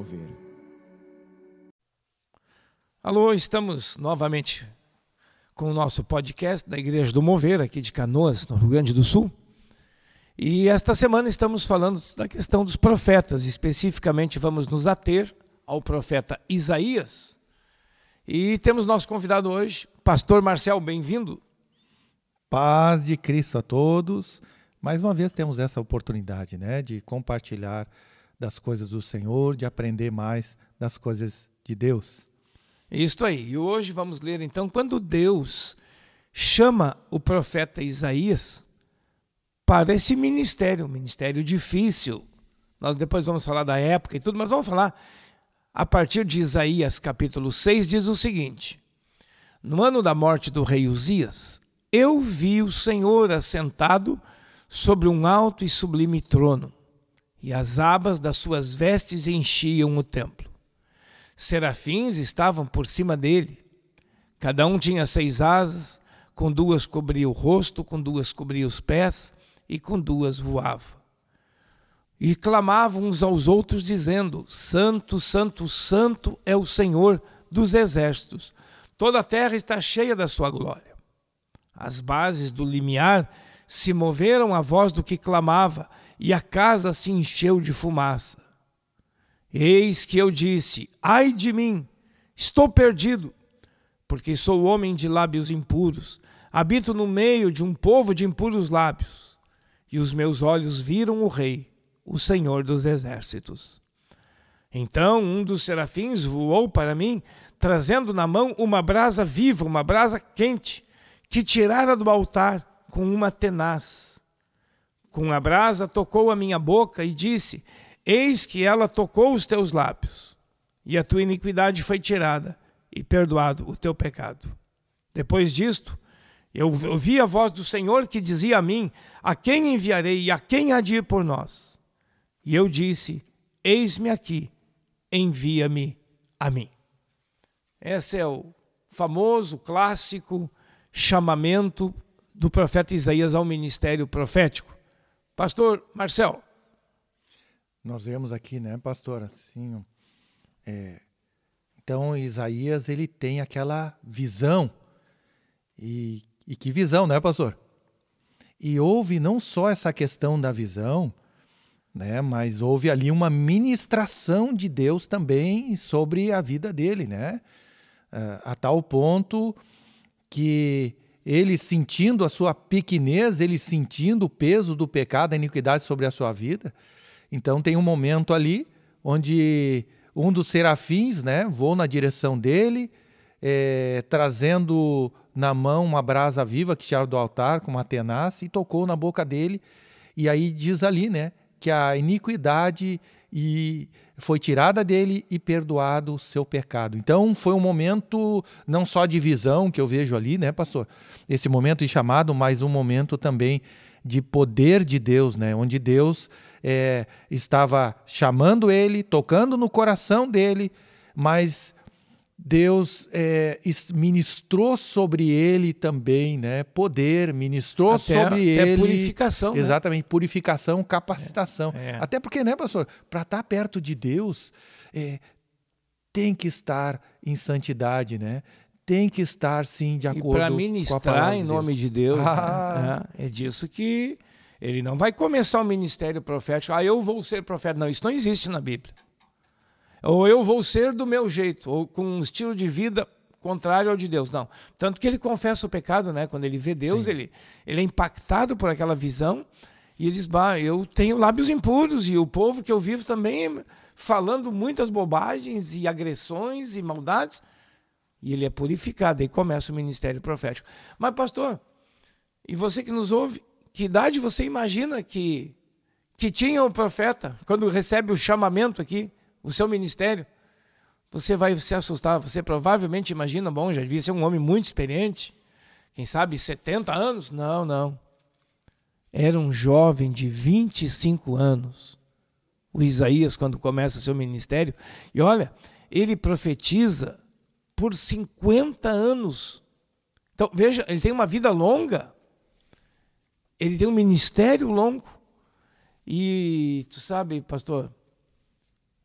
Mover. Alô, estamos novamente com o nosso podcast da Igreja do Mover, aqui de Canoas, no Rio Grande do Sul. E esta semana estamos falando da questão dos profetas, especificamente vamos nos ater ao profeta Isaías. E temos nosso convidado hoje, Pastor Marcel, bem-vindo. Paz de Cristo a todos. Mais uma vez temos essa oportunidade, né, de compartilhar das coisas do Senhor, de aprender mais das coisas de Deus. Isto aí. E hoje vamos ler então quando Deus chama o profeta Isaías para esse ministério, um ministério difícil. Nós depois vamos falar da época e tudo, mas vamos falar a partir de Isaías capítulo 6 diz o seguinte: No ano da morte do rei Uzias, eu vi o Senhor assentado sobre um alto e sublime trono, e as abas das suas vestes enchiam o templo. Serafins estavam por cima dele. Cada um tinha seis asas, com duas cobria o rosto, com duas cobria os pés, e com duas voava. E clamavam uns aos outros, dizendo: Santo, Santo, Santo é o Senhor dos exércitos. Toda a terra está cheia da sua glória. As bases do limiar se moveram à voz do que clamava, e a casa se encheu de fumaça. Eis que eu disse: Ai de mim, estou perdido, porque sou homem de lábios impuros, habito no meio de um povo de impuros lábios, e os meus olhos viram o Rei, o Senhor dos exércitos. Então um dos serafins voou para mim, trazendo na mão uma brasa viva, uma brasa quente, que tirara do altar com uma tenaz. Com a brasa tocou a minha boca e disse: Eis que ela tocou os teus lábios, e a tua iniquidade foi tirada, e perdoado o teu pecado. Depois disto, eu ouvi a voz do Senhor que dizia a mim: A quem enviarei e a quem há de ir por nós? E eu disse: Eis-me aqui, envia-me a mim. Esse é o famoso, clássico chamamento do profeta Isaías ao ministério profético. Pastor Marcel. Nós vemos aqui, né, pastor, assim, é, então Isaías ele tem aquela visão e, e que visão, né, pastor? E houve não só essa questão da visão, né, mas houve ali uma ministração de Deus também sobre a vida dele, né, a tal ponto que ele sentindo a sua pequenez, ele sentindo o peso do pecado, da iniquidade sobre a sua vida. Então tem um momento ali onde um dos serafins, né, voou na direção dele, é, trazendo na mão uma brasa viva que tiraram do altar com uma tenaz e tocou na boca dele. E aí diz ali, né, que a iniquidade e foi tirada dele e perdoado o seu pecado. Então foi um momento não só de visão que eu vejo ali, né, pastor? Esse momento chamado, mas um momento também de poder de Deus, né? Onde Deus é, estava chamando ele, tocando no coração dele, mas Deus é, ministrou sobre ele também, né? Poder, ministrou até, sobre até ele. purificação. né? Exatamente, purificação, capacitação. É, é. Até porque, né, pastor? Para estar perto de Deus, é, tem que estar em santidade, né? Tem que estar, sim, de acordo E para com a ministrar palavra em de nome de Deus, Ah. né? é disso que ele não vai começar o ministério profético. Ah, eu vou ser profeta. Não, isso não existe na Bíblia. Ou eu vou ser do meu jeito, ou com um estilo de vida contrário ao de Deus. Não. Tanto que ele confessa o pecado, né? Quando ele vê Deus, ele, ele é impactado por aquela visão e ele diz: bah, eu tenho lábios impuros e o povo que eu vivo também falando muitas bobagens e agressões e maldades. E ele é purificado, aí começa o ministério profético. Mas, pastor, e você que nos ouve, que idade você imagina que, que tinha o profeta quando recebe o chamamento aqui? O seu ministério, você vai se assustar. Você provavelmente imagina, bom, já devia ser um homem muito experiente, quem sabe 70 anos? Não, não. Era um jovem de 25 anos, o Isaías, quando começa seu ministério. E olha, ele profetiza por 50 anos. Então, veja, ele tem uma vida longa, ele tem um ministério longo. E tu sabe, pastor,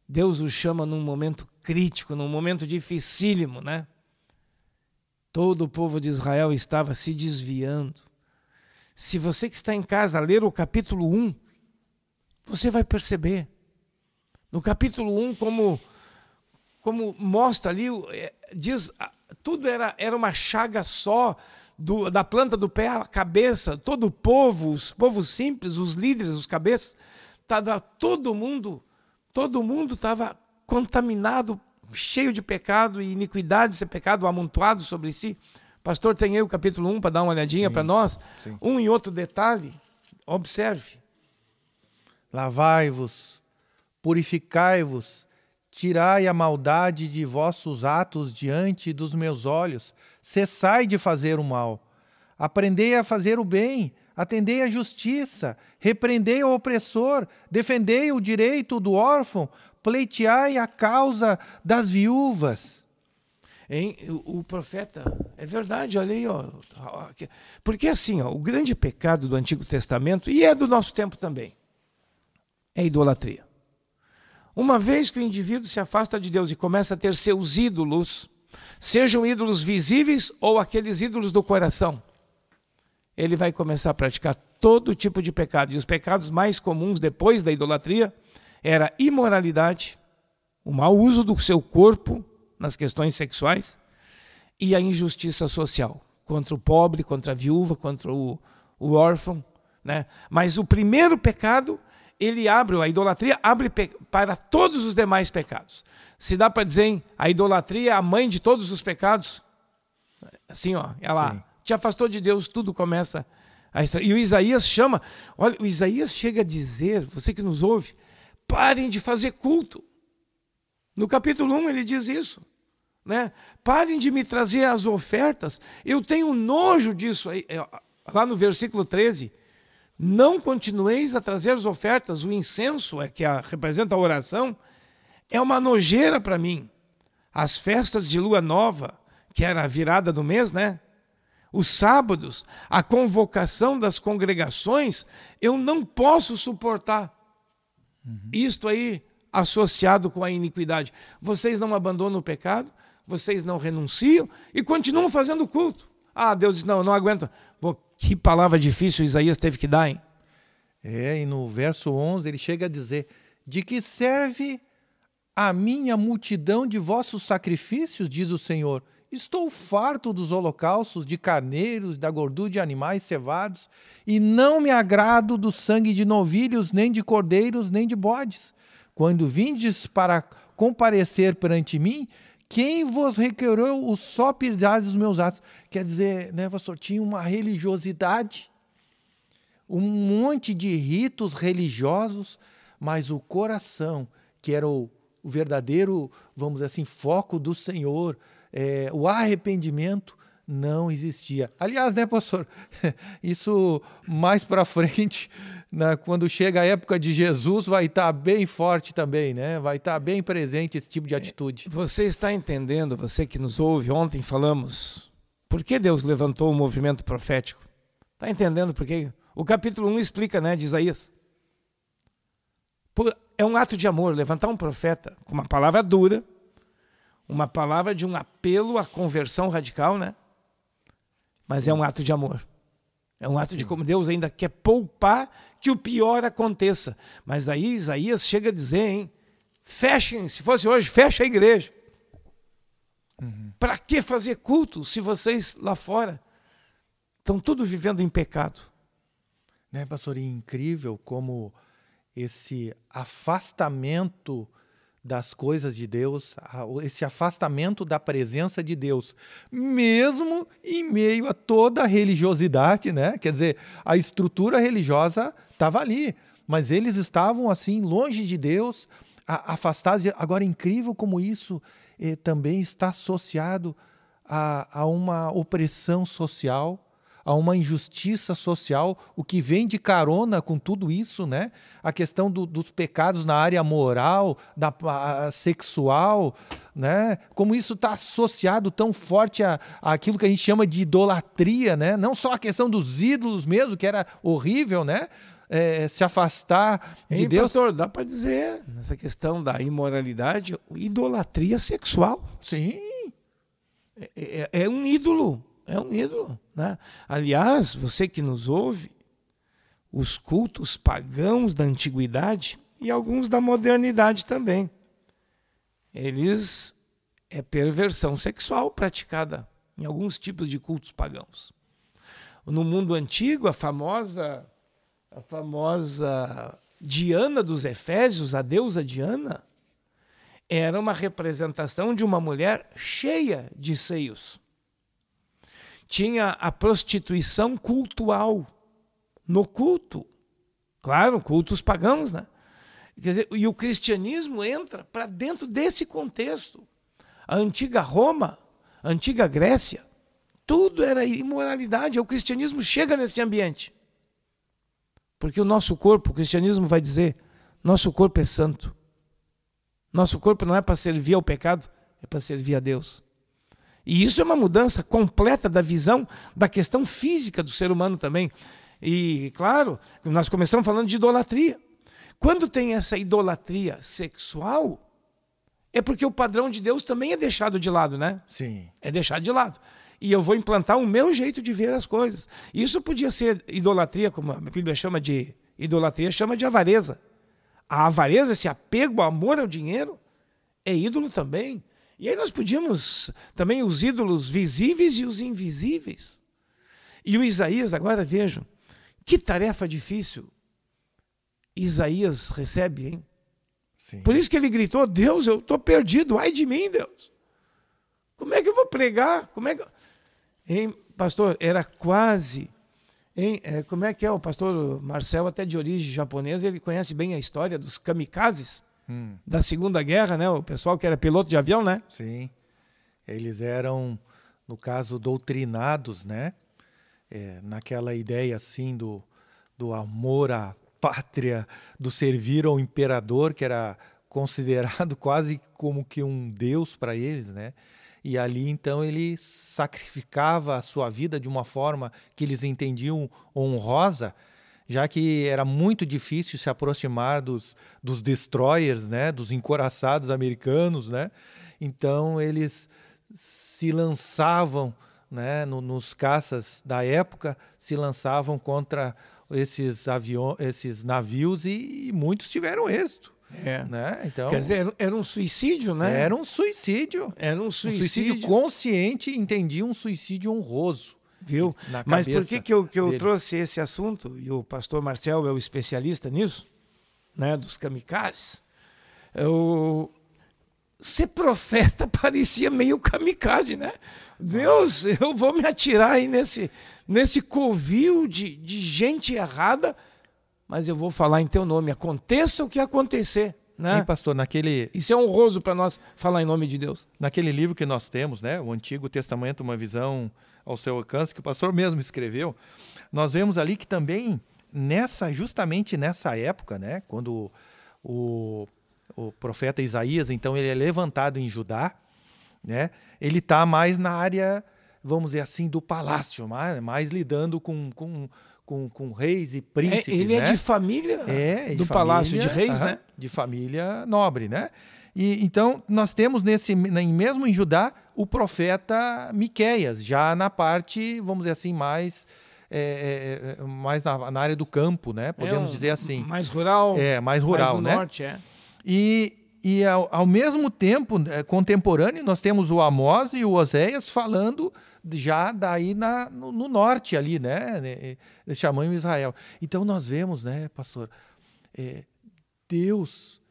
Deus o chama num momento crítico, num momento dificílimo, né? Todo o povo de Israel estava se desviando. Se você que está em casa ler o capítulo 1, você vai perceber. No capítulo 1, como, como mostra ali, é, diz, tudo era, era uma chaga só, do, da planta do pé à cabeça, todo o povo, os povos simples, os líderes, os cabeças, tava todo mundo, todo mundo estava contaminado, cheio de pecado e iniquidade, esse pecado amontoado sobre si. Pastor, tem aí o capítulo 1 para dar uma olhadinha para nós. Sim. Um e outro detalhe, observe. Lavai-vos, purificai-vos, tirai a maldade de vossos atos diante dos meus olhos, cessai de fazer o mal. Aprendei a fazer o bem, atendei à justiça, repreendei o opressor, defendei o direito do órfão, pleiteai a causa das viúvas. Hein? O, profeta, é verdade, olha aí, ó. Porque assim, ó, o grande pecado do Antigo Testamento, e é do nosso tempo também, é a idolatria. Uma vez que o indivíduo se afasta de Deus e começa a ter seus ídolos, sejam ídolos visíveis ou aqueles ídolos do coração, ele vai começar a praticar todo tipo de pecado. E os pecados mais comuns depois da idolatria era imoralidade, o mau uso do seu corpo nas questões sexuais e a injustiça social contra o pobre, contra a viúva, contra o, o órfão. Né? Mas o primeiro pecado, ele abre, a idolatria abre para todos os demais pecados. Se dá para dizer, hein, a idolatria é a mãe de todos os pecados? Assim, ó, ela Sim. Te afastou de Deus, tudo começa a E o Isaías chama, olha, o Isaías chega a dizer, você que nos ouve, Parem de fazer culto. No capítulo 1 ele diz isso. Né? Parem de me trazer as ofertas. Eu tenho nojo disso. É, lá no versículo 13. Não continueis a trazer as ofertas. O incenso, é que a, representa a oração, é uma nojeira para mim. As festas de lua nova, que era a virada do mês, né? Os sábados, a convocação das congregações, eu não posso suportar. Uhum. Isto aí associado com a iniquidade. Vocês não abandonam o pecado, vocês não renunciam e continuam fazendo culto. Ah, Deus diz: não, não aguento. Pô, que palavra difícil Isaías teve que dar, hein? É, e no verso 11 ele chega a dizer: De que serve a minha multidão de vossos sacrifícios, diz o Senhor? Estou farto dos holocaustos de carneiros, da gordura de animais cevados, e não me agrado do sangue de novilhos, nem de cordeiros, nem de bodes. Quando vindes para comparecer perante mim, quem vos requereu o só pisar dos meus atos? Quer dizer, né, pastor, tinha uma religiosidade, um monte de ritos religiosos, mas o coração, que era o, o verdadeiro, vamos dizer assim, foco do Senhor, é, o arrependimento não existia. Aliás, né, pastor? Isso mais para frente, né, quando chega a época de Jesus, vai estar tá bem forte também, né? Vai estar tá bem presente esse tipo de atitude. Você está entendendo, você que nos ouve, ontem falamos, por que Deus levantou o movimento profético? Está entendendo por quê? O capítulo 1 explica, né, de Isaías. É um ato de amor, levantar um profeta com uma palavra dura, uma palavra de um apelo à conversão radical, né? Mas é um ato de amor. É um ato de como Deus ainda quer poupar que o pior aconteça. Mas aí Isaías chega a dizer, hein? Fechem, se fosse hoje, fecha a igreja. Uhum. Para que fazer culto se vocês lá fora estão tudo vivendo em pecado? Né, pastor? E incrível como esse afastamento das coisas de Deus, esse afastamento da presença de Deus, mesmo em meio a toda a religiosidade, né? Quer dizer, a estrutura religiosa estava ali, mas eles estavam assim longe de Deus, afastados. De... Agora, incrível como isso eh, também está associado a, a uma opressão social a uma injustiça social, o que vem de carona com tudo isso, né? A questão do, dos pecados na área moral, da sexual, né? Como isso está associado tão forte a, a, aquilo que a gente chama de idolatria, né? Não só a questão dos ídolos mesmo, que era horrível, né? é, se afastar de Hein, Deus. pastor, dá para dizer, nessa questão da imoralidade, idolatria sexual. Sim. É, é- é um ídolo, é um ídolo. Né? Aliás, você que nos ouve, os cultos pagãos da antiguidade e alguns da modernidade também, eles é perversão sexual praticada em alguns tipos de cultos pagãos. No mundo antigo, a famosa a famosa Diana dos Efésios, a deusa Diana, era uma representação de uma mulher cheia de seios. Tinha a prostituição cultual no culto. Claro, cultos pagãos, né? Dizer, e o cristianismo entra para dentro desse contexto. A antiga Roma, a antiga Grécia, tudo era imoralidade. O cristianismo chega nesse ambiente. Porque o nosso corpo, o cristianismo vai dizer, nosso corpo é santo. Nosso corpo não é para servir ao pecado, é para servir a Deus. E isso é uma mudança completa da visão da questão física do ser humano também. E, claro, nós começamos falando de idolatria. Quando tem essa idolatria sexual, é porque o padrão de Deus também é deixado de lado, né? Sim. É deixado de lado. E eu vou implantar o meu jeito de ver as coisas. Isso podia ser idolatria, como a Bíblia chama de idolatria, chama de avareza. A avareza, esse apego, amor ao dinheiro, é ídolo também. E aí nós podíamos também os ídolos visíveis e os invisíveis. E o Isaías, agora vejam, que tarefa difícil Isaías recebe, hein? Sim. Por isso que ele gritou: Deus, eu estou perdido, ai de mim, Deus. Como é que eu vou pregar? Como é que. Hein, pastor, era quase. Hein, é, como é que é? O pastor Marcel, até de origem japonesa, ele conhece bem a história dos kamikazes Hum, da Segunda Guerra, né? O pessoal que era piloto de avião, né? sim. Eles eram, no caso, doutrinados, né? É, naquela ideia assim do, do amor à pátria, do servir ao imperador, que era considerado quase como que um deus para eles, né? E ali então ele sacrificava a sua vida de uma forma que eles entendiam honrosa, já que era muito difícil se aproximar dos, dos destroyers, né, dos encoraçados americanos, né? Então eles se lançavam, né, no- nos caças da época, se lançavam contra esses aviões, esses navios e, e muitos tiveram êxito, É. né? Então Quer dizer, era- um suicídio, né? era um suicídio. Era um Um suicídio. suicídio consciente, entendi um suicídio honroso. Viu? Mas por que, que eu, que eu deles. trouxe esse assunto? E o pastor Marcel é o especialista nisso, né? Dos kamikazes. Eu... Ser profeta parecia meio kamikaze, né? Deus, eu vou me atirar aí nesse, nesse covil de, de gente errada, mas eu vou falar em teu nome. Aconteça o que acontecer. Né? Hein, pastor, naquele, Isso é honroso para nós falar em nome de Deus. naquele livro que nós temos, né, o Antigo Testamento, uma visão ao seu alcance, que o pastor mesmo escreveu, nós vemos ali que também nessa, justamente nessa época, né, quando o, o profeta Isaías, então ele é levantado em Judá, né, ele está mais na área, vamos dizer assim, do palácio, mais, mais lidando com, com, com, com reis e É, príncipes, ele é né? de família É, de do Palácio de família, Reis, aham, né? De família nobre, né? E então nós temos nesse mesmo em Judá o profeta Miqueias, já na parte, vamos dizer assim, mais é, é, é, mais na, na área do campo, né? Podemos É dizer assim. Mais rural. É, mais rural, mais no né? norte, é. E, e ao, ao mesmo tempo, eh, contemporâneo, nós temos o Amós e o Oséias falando já daí na, no, no norte ali, né? Desse tamanho Israel. Então nós vemos, né, pastor, Deus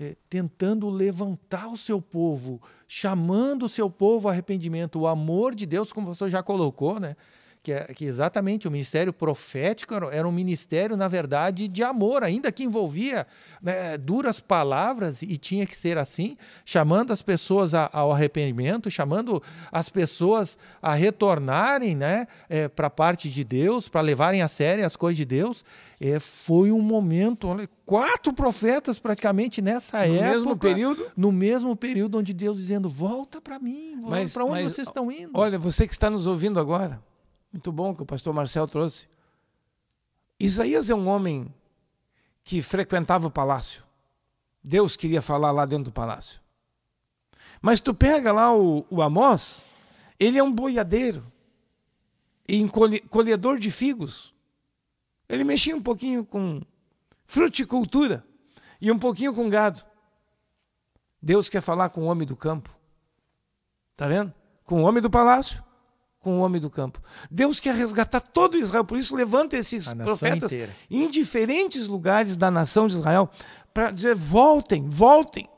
eh, tentando levantar o seu povo, chamando o seu povo ao arrependimento, o amor de Deus, como pastor já colocou, né? Que, é, que exatamente o ministério profético era, um ministério, na verdade, de amor, ainda que envolvia né, duras palavras, e tinha que ser assim, chamando as pessoas a- ao arrependimento, chamando as pessoas a retornarem né, para a parte de Deus, para levarem a sério as coisas de Deus. É, foi um momento, olha, quatro profetas praticamente nessa No época. mesmo período. No mesmo período onde Deus dizendo: volta para mim, para onde mas, vocês estão indo? Olha, você que está nos ouvindo agora, muito bom que o pastor Marcel trouxe. Isaías é um homem que frequentava o palácio. Deus queria falar lá dentro do palácio. Mas tu pega lá o, o Amós, ele é um boiadeiro e colhedor de figos. Ele mexia um pouquinho com fruticultura e um pouquinho com gado. Deus quer falar com o homem do campo. Tá vendo? Com o homem do palácio, com o homem do campo. Deus quer resgatar todo Israel, por isso levanta esses profetas inteira. em diferentes lugares da nação de Israel para dizer: voltem, voltem.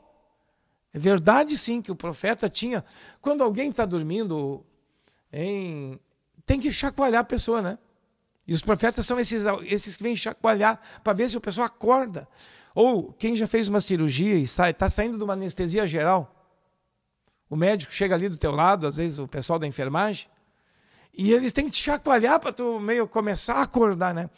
É verdade sim que o profeta tinha. Quando alguém está dormindo, em... tem que chacoalhar a pessoa, né? E os profetas são esses, esses que vêm chacoalhar para ver se a pessoa acorda. Ou quem já fez uma cirurgia e está saindo de uma anestesia geral. O médico chega ali do teu lado, às vezes o pessoal da enfermagem, e eles têm que te chacoalhar para tu meio começar a acordar, né?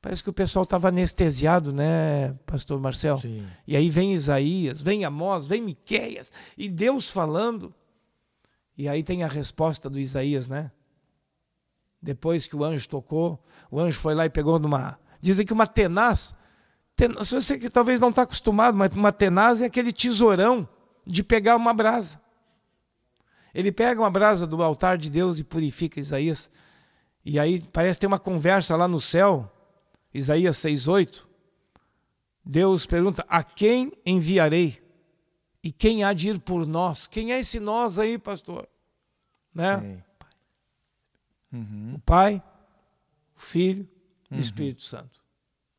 Parece que o pessoal estava anestesiado, né, pastor Marcel? Sim. E aí vem Isaías, vem Amós, vem Miqueias, e Deus falando. E aí tem a resposta do Isaías, né? Depois que o anjo tocou, o anjo foi lá e pegou numa. Dizem que uma tenaz. tenaz você que talvez não está acostumado, mas uma tenaz é aquele tesourão de pegar uma brasa. Ele pega uma brasa do altar de Deus e purifica Isaías. E aí parece ter uma conversa lá no céu, Isaías 6,8. Deus pergunta: A quem enviarei? E quem há de ir por nós? Quem é esse nós aí, pastor? Né? Uhum. O Pai, o Filho e uhum. o Espírito Santo.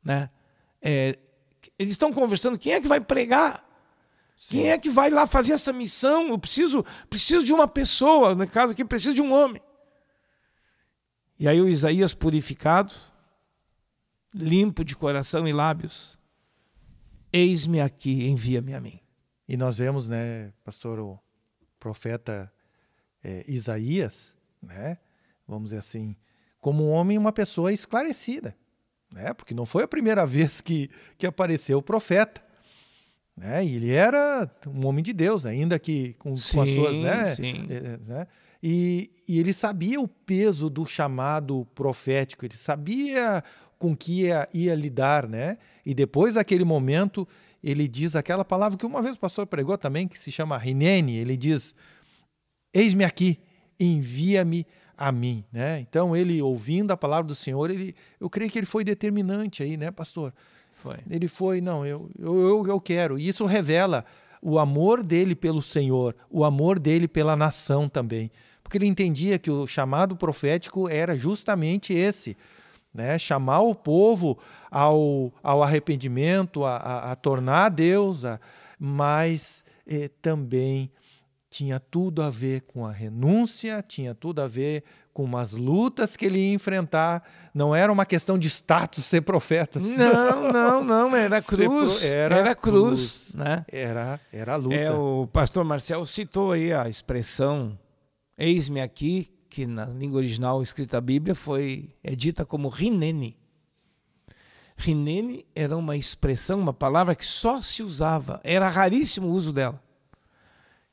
Né? É, eles estão conversando, quem é que vai pregar? Sim. Quem é que vai lá fazer essa missão? Eu preciso, preciso de uma pessoa, no caso aqui, preciso de um homem. E aí o Isaías purificado, limpo de coração e lábios, eis-me aqui, envia-me a mim. E nós vemos, né, pastor, o profeta é, Isaías, né, vamos dizer assim, como um homem, uma pessoa esclarecida, né, porque não foi a primeira vez que, que apareceu o profeta. Né, e ele era um homem de Deus, ainda que com, sim, com as suas. Né, sim. É, né, e, e ele sabia o peso do chamado profético, ele sabia com que ia, ia lidar, né? E depois daquele momento, ele diz aquela palavra que uma vez o pastor pregou também, que se chama Rinene, ele diz: Eis-me aqui, envia-me a mim, né? Então ele ouvindo a palavra do Senhor, ele, eu creio que ele foi determinante aí, né, pastor? Foi. Ele foi, não, eu, eu, eu, quero. E isso revela o amor dele pelo Senhor, o amor dele pela nação também, porque ele entendia que o chamado profético era justamente esse né? chamar o povo ao, ao arrependimento, a, a, a tornar a Deus, a, mas eh, também tinha tudo a ver com a renúncia, tinha tudo a ver com umas lutas que ele ia enfrentar. Não era uma questão de status ser profeta. Não, não, não, era cruz. Pro, era, era cruz, cruz, né? Era, era a luta. É, o pastor Marcel citou aí a expressão eis-me aqui, que na língua original escrita a Bíblia foi é dita como rinene. Rinene era uma expressão, uma palavra que só se usava, era raríssimo o uso dela.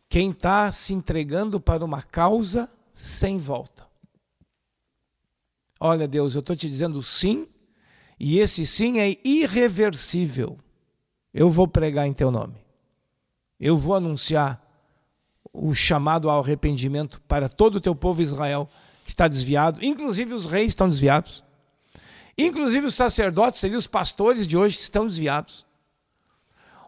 Quem está se entregando para uma causa sem volta. Olha, Deus, eu estou te dizendo sim, e esse sim é irreversível. Eu vou pregar em teu nome. Eu vou anunciar o chamado ao arrependimento para todo o teu povo Israel que está desviado, inclusive os reis estão desviados, inclusive os sacerdotes, seriam os pastores de hoje estão desviados.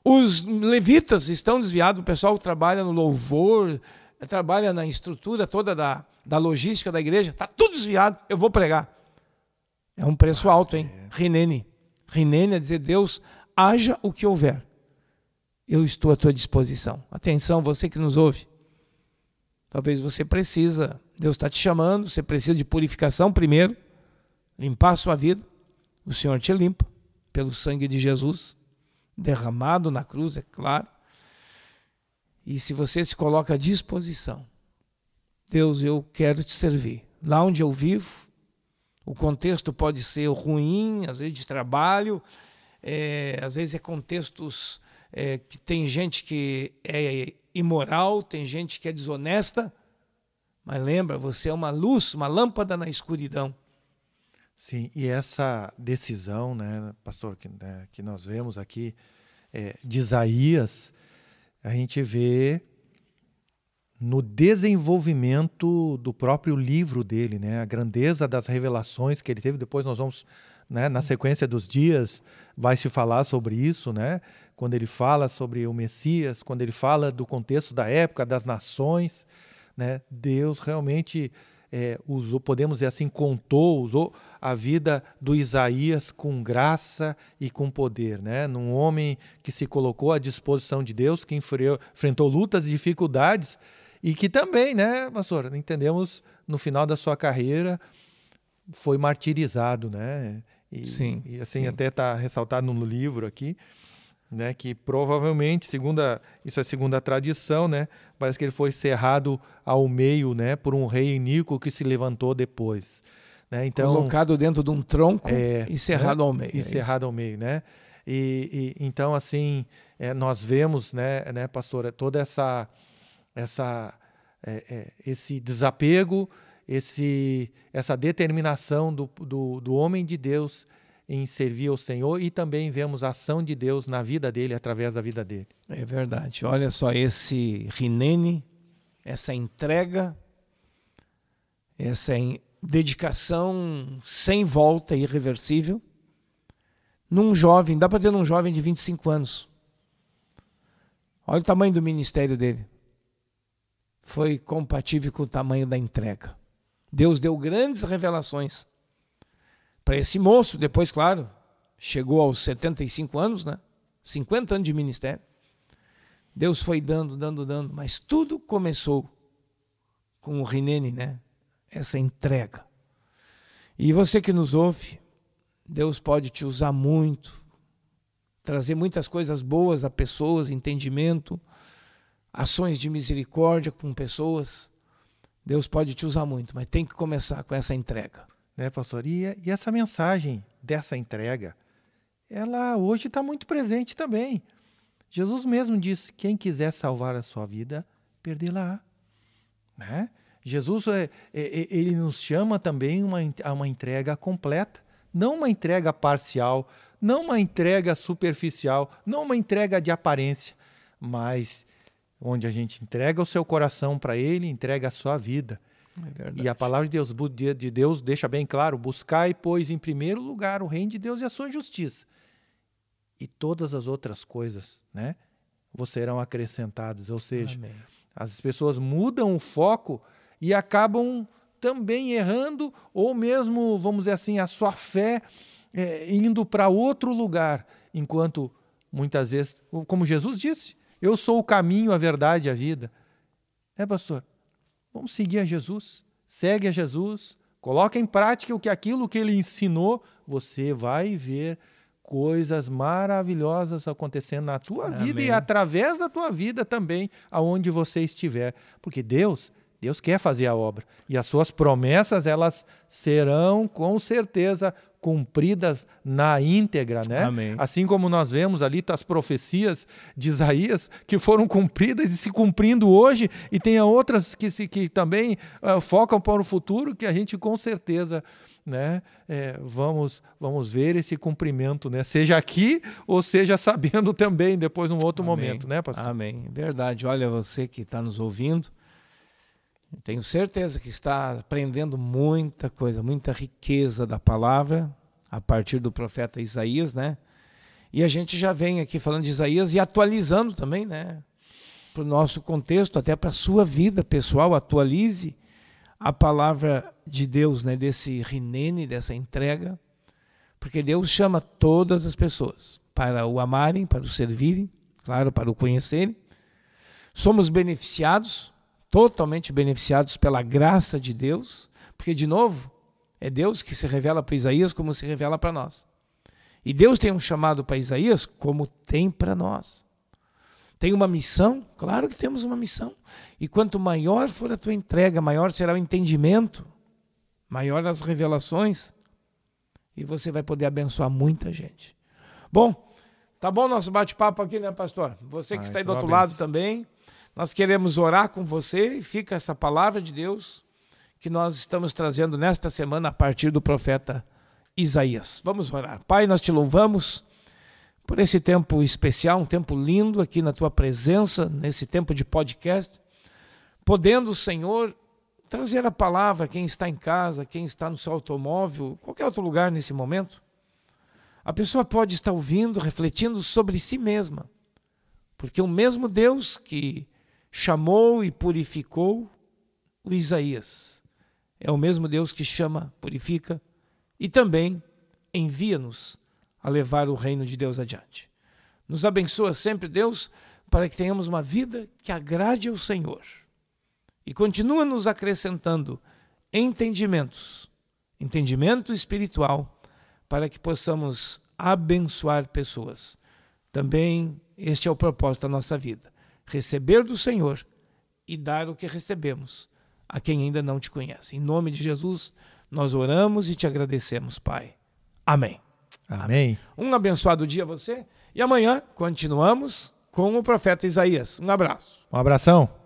Os levitas estão desviados, o pessoal que trabalha no louvor, trabalha na estrutura toda da, da logística da igreja, está tudo desviado, eu vou pregar. É um preço alto, hein? Rinene. Rinene é dizer, Deus, haja o que houver. Eu estou à tua disposição. Atenção, você que nos ouve. Talvez você precisa, Deus está te chamando, você precisa de purificação primeiro, limpar a sua vida. O Senhor te limpa pelo sangue de Jesus, derramado na cruz, é claro. E se você se coloca à disposição, Deus, eu quero te servir. Lá onde eu vivo, o contexto pode ser ruim, às vezes de trabalho, é, às vezes é contextos é, que tem gente que é imoral, tem gente que é desonesta, mas lembra, você é uma luz, uma lâmpada na escuridão. Sim, e essa decisão, né, pastor, que, né, que nós vemos aqui é, de Isaías, a gente vê no desenvolvimento do próprio livro dele, né, a grandeza das revelações que ele teve. Depois nós vamos, né, na sequência dos dias, vai se falar sobre isso, né, quando ele fala sobre o Messias, quando ele fala do contexto da época, das nações, né, Deus realmente é, usou, podemos dizer assim, contou, usou a vida do Isaías com graça e com poder, né? Num homem que se colocou à disposição de Deus, que enfrentou lutas e dificuldades e que também, né, pastor, entendemos no final da sua carreira foi martirizado, né? E, sim. E assim sim. até está ressaltado no livro aqui, né? Que provavelmente, segunda isso é segunda a tradição, né? Parece que ele foi cerrado ao meio, né? Por um rei iníquo que se levantou depois. Né? Então, Colocado dentro de um tronco é, e cerrado né? ao meio. E é cerrado ao meio, né? E, e então, assim, é, nós vemos, né, né, pastora, toda essa, essa, é, é, esse desapego, esse, essa determinação do, do, do homem de Deus em servir ao Senhor e também vemos a ação de Deus na vida dele, através da vida dele. É verdade. Olha só esse Rinene, essa entrega, essa dedicação sem volta, irreversível, num jovem, dá para dizer num jovem de 25 anos. Olha o tamanho do ministério dele. Foi compatível com o tamanho da entrega. Deus deu grandes revelações para esse moço, depois, claro, chegou aos 75 anos, né? 50 anos de ministério. Deus foi dando, dando, dando, mas tudo começou com o Rinene, né? essa entrega. E você que nos ouve, Deus pode te usar muito, trazer muitas coisas boas a pessoas, entendimento, ações de misericórdia com pessoas. Deus pode te usar muito, mas tem que começar com essa entrega. Né, pastor? E, e essa mensagem dessa entrega, ela hoje está muito presente também. Jesus mesmo disse: quem quiser salvar a sua vida, perdê-la. Né? Jesus é, é, ele nos chama também uma, a uma entrega completa, não uma entrega parcial, não uma entrega superficial, não uma entrega de aparência, mas onde a gente entrega o seu coração para Ele, entrega a sua vida. É e a palavra de Deus, de Deus deixa bem claro: buscai, pois, em primeiro lugar o reino de Deus e a sua justiça. E todas as outras coisas, né, vos serão acrescentadas. Ou seja, Amém. as pessoas mudam o foco e acabam também errando, ou mesmo, vamos dizer assim, a sua fé é, indo para outro lugar, enquanto muitas vezes, como Jesus disse, eu sou o caminho, a verdade e a vida. É, pastor? Vamos seguir a Jesus, segue a Jesus, coloca em prática o que aquilo que ele ensinou, você vai ver coisas maravilhosas acontecendo na tua Amém. vida e através da tua vida também, aonde você estiver, porque Deus Deus quer fazer a obra. E as suas promessas, elas serão com certeza cumpridas na íntegra, né? Amém. Assim como nós vemos ali as profecias de Isaías que foram cumpridas e se cumprindo hoje, e tem outras que, se, que também uh, focam para o futuro, que a gente com certeza né, é, vamos, vamos ver esse cumprimento, né? Seja aqui ou seja sabendo também depois num outro Amém. momento, né, pastor? Amém. Verdade. Olha, você que está nos ouvindo, tenho certeza que está aprendendo muita coisa, muita riqueza da palavra a partir do profeta Isaías, né? E a gente já vem aqui falando de Isaías e atualizando também, né? Para o nosso contexto, até para a sua vida pessoal, atualize a palavra de Deus, né? Desse rinene, dessa entrega, porque Deus chama todas as pessoas para o amarem, para o servirem, claro, para o conhecerem. Somos beneficiados totalmente beneficiados pela graça de Deus, porque, de novo, é Deus que se revela para Isaías como se revela para nós. E Deus tem um chamado para Isaías como tem para nós. Tem uma missão? Claro que temos uma missão. E quanto maior for a tua entrega, maior será o entendimento, maior as revelações, e você vai poder abençoar muita gente. Bom, tá bom nosso bate-papo aqui, né, pastor? Você que ah, está aí do outro lado também. Nós queremos orar com você e fica essa palavra de Deus que nós estamos trazendo nesta semana a partir do profeta Isaías. Vamos orar. Pai, nós te louvamos por esse tempo especial, um tempo lindo aqui na tua presença, nesse tempo de podcast, podendo, Senhor, trazer a palavra quem está em casa, quem está no seu automóvel, qualquer outro lugar nesse momento. A pessoa pode estar ouvindo, refletindo sobre si mesma, porque o mesmo Deus que chamou e purificou o Isaías é o mesmo Deus que chama, purifica e também envia-nos a levar o reino de Deus adiante. Nos abençoa sempre, Deus, para que tenhamos uma vida que agrade ao Senhor e continua nos acrescentando entendimentos, entendimento espiritual, para que possamos abençoar pessoas. Também este é o propósito da nossa vida: receber do Senhor e dar o que recebemos a quem ainda não te conhece. Em nome de Jesus, nós oramos e te agradecemos, Pai. Amém. Amém. Um abençoado dia a você e amanhã continuamos com o profeta Isaías. Um abraço. Um abração.